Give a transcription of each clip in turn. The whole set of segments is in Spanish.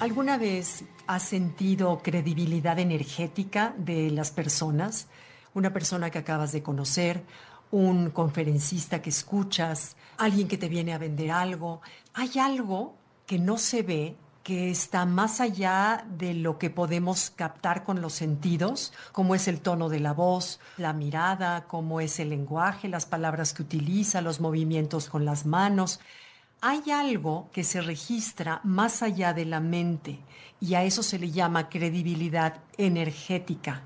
¿Alguna vez has sentido credibilidad energética de las personas? Una persona que acabas de conocer, un conferencista que escuchas, alguien que te viene a vender algo. Hay algo que no se ve, que está más allá de lo que podemos captar con los sentidos, como es el tono de la voz, la mirada, como es el lenguaje, las palabras que utiliza, los movimientos con las manos hay algo que se registra más allá de la mente y a eso se le llama credibilidad energética.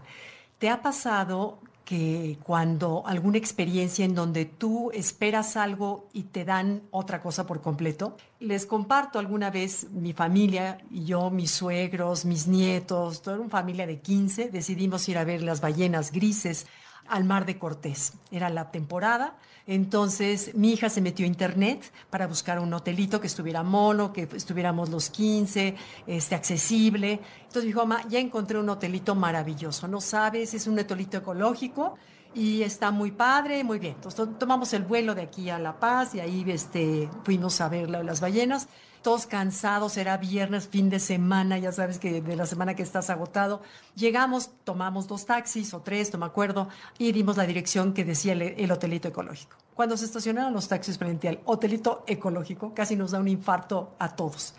¿Te ha pasado que cuando alguna experiencia en donde tú esperas algo y te dan otra cosa por completo? Les comparto alguna vez mi familia yo, mis suegros, mis nietos, toda una familia de 15, decidimos ir a ver las ballenas grises al mar de Cortés. Era la temporada entonces mi hija se metió a internet para buscar un hotelito que estuviera mono, que estuviéramos los 15, este, accesible. Entonces dijo, mamá, ya encontré un hotelito maravilloso. No sabes, es un hotelito ecológico y está muy padre, muy bien. Entonces tomamos el vuelo de aquí a La Paz y ahí este, fuimos a ver las ballenas todos cansados, era viernes, fin de semana, ya sabes que de la semana que estás agotado. Llegamos, tomamos dos taxis o tres, no me acuerdo, y dimos la dirección que decía el, hotelito ecológico. Cuando se estacionaron los taxis frente al hotelito ecológico, casi nos da un infarto a todos.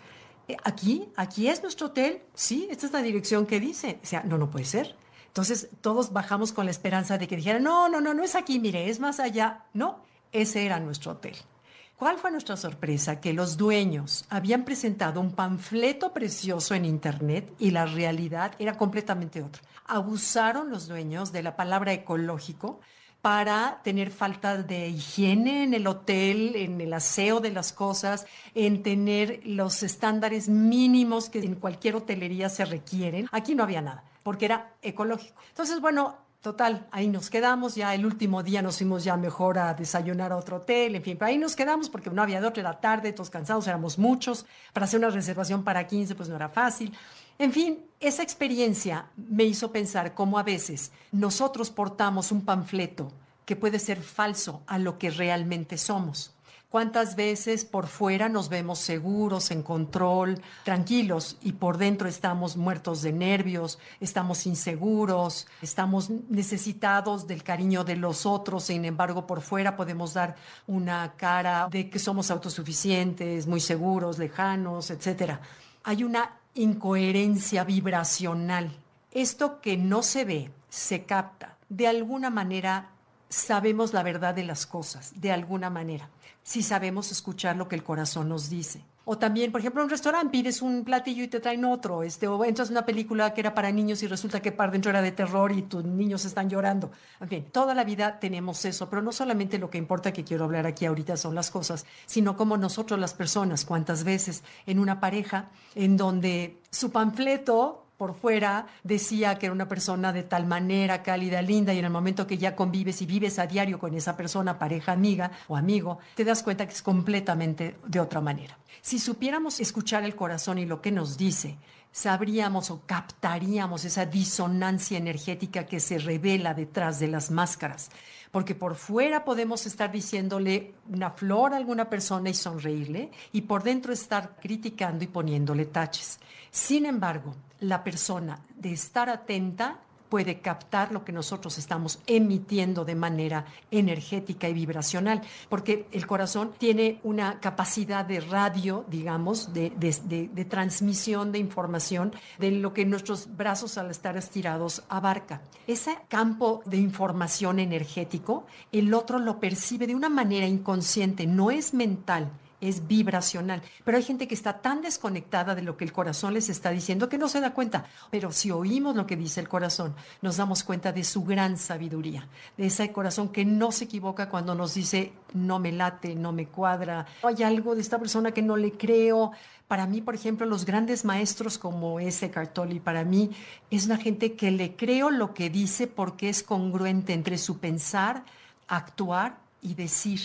Eh, aquí, aquí es nuestro hotel, sí, esta es la dirección que dice. O sea, no, no puede ser. Entonces todos bajamos con la esperanza de que dijeran, no, no, no, no es aquí, mire, es más allá. No, ese era nuestro hotel. ¿Cuál fue nuestra sorpresa? Que los dueños habían presentado un panfleto precioso en Internet y la realidad era completamente otra. Abusaron los dueños de la palabra ecológico para tener falta de higiene en el hotel, en el aseo de las cosas, en tener los estándares mínimos que en cualquier hotelería se requieren. Aquí no había nada, porque era ecológico. Entonces, bueno, Total, ahí nos quedamos, ya el último día nos fuimos ya mejor a desayunar a otro hotel, en fin, pero ahí nos quedamos porque no había de otra, tarde, todos cansados, éramos muchos, para hacer una reservación para 15 pues no era fácil. En fin, esa experiencia me hizo pensar cómo a veces nosotros portamos un panfleto que puede ser falso a lo que realmente somos. ¿Cuántas veces por fuera nos vemos seguros, en control, tranquilos y por dentro estamos muertos de nervios, estamos inseguros, estamos necesitados del cariño de los otros, sin embargo por fuera podemos dar una cara de que somos autosuficientes, muy seguros, lejanos, etc. Hay una incoherencia vibracional. Esto que no se ve, se capta. De alguna manera sabemos la verdad de las cosas, de alguna manera si sabemos escuchar lo que el corazón nos dice. O también, por ejemplo, en un restaurante pides un platillo y te traen otro, este, o entras en una película que era para niños y resulta que par dentro era de terror y tus niños están llorando. En fin, toda la vida tenemos eso, pero no solamente lo que importa que quiero hablar aquí ahorita son las cosas, sino como nosotros las personas, cuántas veces en una pareja en donde su panfleto por fuera decía que era una persona de tal manera cálida, linda, y en el momento que ya convives y vives a diario con esa persona, pareja, amiga o amigo, te das cuenta que es completamente de otra manera. Si supiéramos escuchar el corazón y lo que nos dice, sabríamos o captaríamos esa disonancia energética que se revela detrás de las máscaras. Porque por fuera podemos estar diciéndole una flor a alguna persona y sonreírle, y por dentro estar criticando y poniéndole taches. Sin embargo, la persona de estar atenta puede captar lo que nosotros estamos emitiendo de manera energética y vibracional, porque el corazón tiene una capacidad de radio, digamos, de, transmisión de información de lo que nuestros brazos al estar estirados abarca. Ese campo de información energético, el otro lo percibe de una manera inconsciente, no es mental es vibracional. Pero hay gente que está tan desconectada de lo que el corazón les está diciendo que no se da cuenta. Pero si oímos lo que dice el corazón, nos damos cuenta de su gran sabiduría, de ese corazón que no se equivoca cuando nos dice, no me late, no me cuadra, hay algo de esta persona que no le creo. Para mí, por ejemplo, los grandes maestros como ese Cartoli, para mí es una gente que le creo lo que dice porque es congruente entre su pensar, actuar y decir.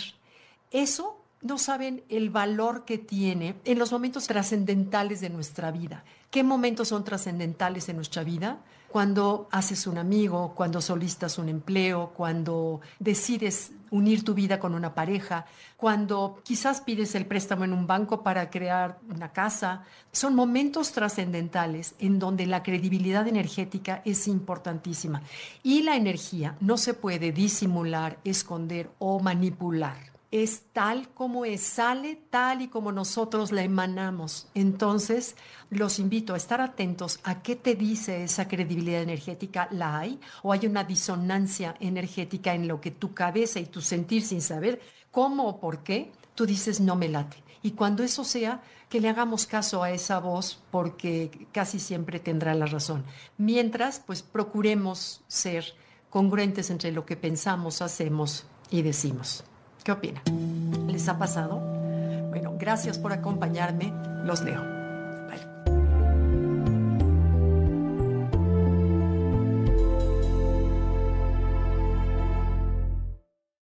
Eso no saben el valor que tiene en los momentos trascendentales de nuestra vida. ¿Qué momentos son trascendentales en nuestra vida? cuando haces un amigo, cuando solistas un empleo, cuando decides unir tu vida con una pareja, cuando quizás pides el préstamo en un banco para crear una casa. Son momentos trascendentales en donde la credibilidad energética es importantísima. Y la energía no se puede disimular, esconder o manipular es tal como es, sale tal y como nosotros la emanamos. Entonces, los invito a estar atentos a qué te dice esa credibilidad energética, ¿la hay? ¿O hay una disonancia energética en lo que tu cabeza y tu sentir sin saber cómo o por qué? Tú dices, no me late. Y cuando eso sea, que le hagamos caso a esa voz porque casi siempre tendrá la razón. Mientras, pues procuremos ser congruentes entre lo que pensamos, hacemos y decimos. ¿Qué opina? ¿Les ha pasado? Bueno, gracias por acompañarme. Los leo.